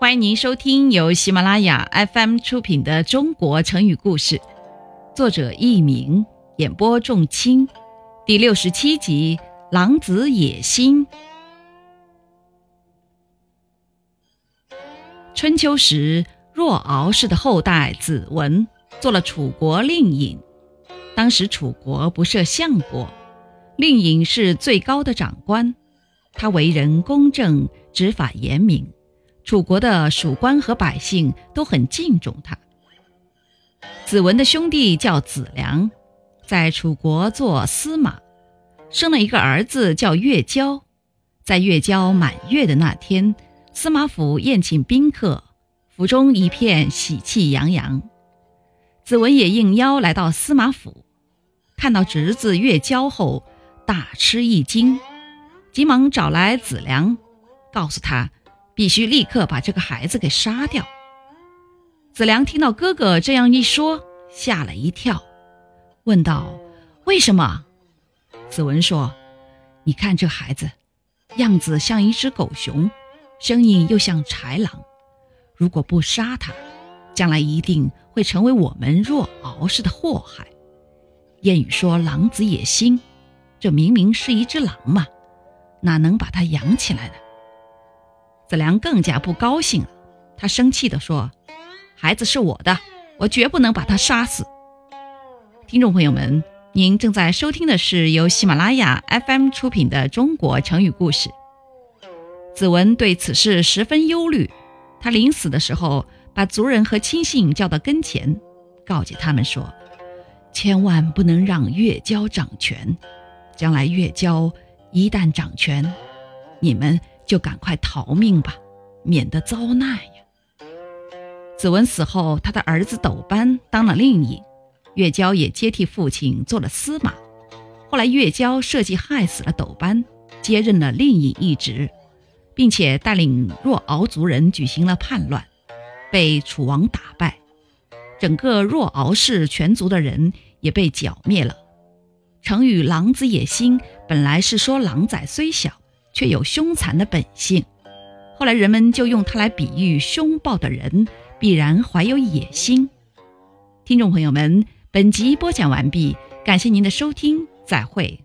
欢迎您收听由喜马拉雅 FM 出品的《中国成语故事》，作者佚名，演播仲卿，第六十七集《狼子野心》。春秋时，若敖氏的后代子文做了楚国令尹。当时楚国不设相国，令尹是最高的长官，他为人公正，执法严明。楚国的属官和百姓都很敬重他。子文的兄弟叫子良，在楚国做司马，生了一个儿子叫月娇。在月娇满月的那天，司马府宴请宾客，府中一片喜气洋洋。子文也应邀来到司马府，看到侄子月娇后，大吃一惊，急忙找来子良，告诉他。必须立刻把这个孩子给杀掉。子良听到哥哥这样一说，吓了一跳，问道：“为什么？”子文说：“你看这孩子，样子像一只狗熊，声音又像豺狼。如果不杀他，将来一定会成为我们若敖氏的祸害。谚语说‘狼子野心’，这明明是一只狼嘛，哪能把它养起来呢？”子良更加不高兴了，他生气地说：“孩子是我的，我绝不能把他杀死。”听众朋友们，您正在收听的是由喜马拉雅 FM 出品的《中国成语故事》。子文对此事十分忧虑，他临死的时候把族人和亲信叫到跟前，告诫他们说：“千万不能让月娇掌权，将来月娇一旦掌权，你们。”就赶快逃命吧，免得遭难呀！子文死后，他的儿子斗班当了令尹，月娇也接替父亲做了司马。后来，月娇设计害死了斗班，接任了令尹一职，并且带领若敖族人举行了叛乱，被楚王打败，整个若敖氏全族的人也被剿灭了。成语“狼子野心”本来是说狼崽虽小。却有凶残的本性，后来人们就用它来比喻凶暴的人必然怀有野心。听众朋友们，本集播讲完毕，感谢您的收听，再会。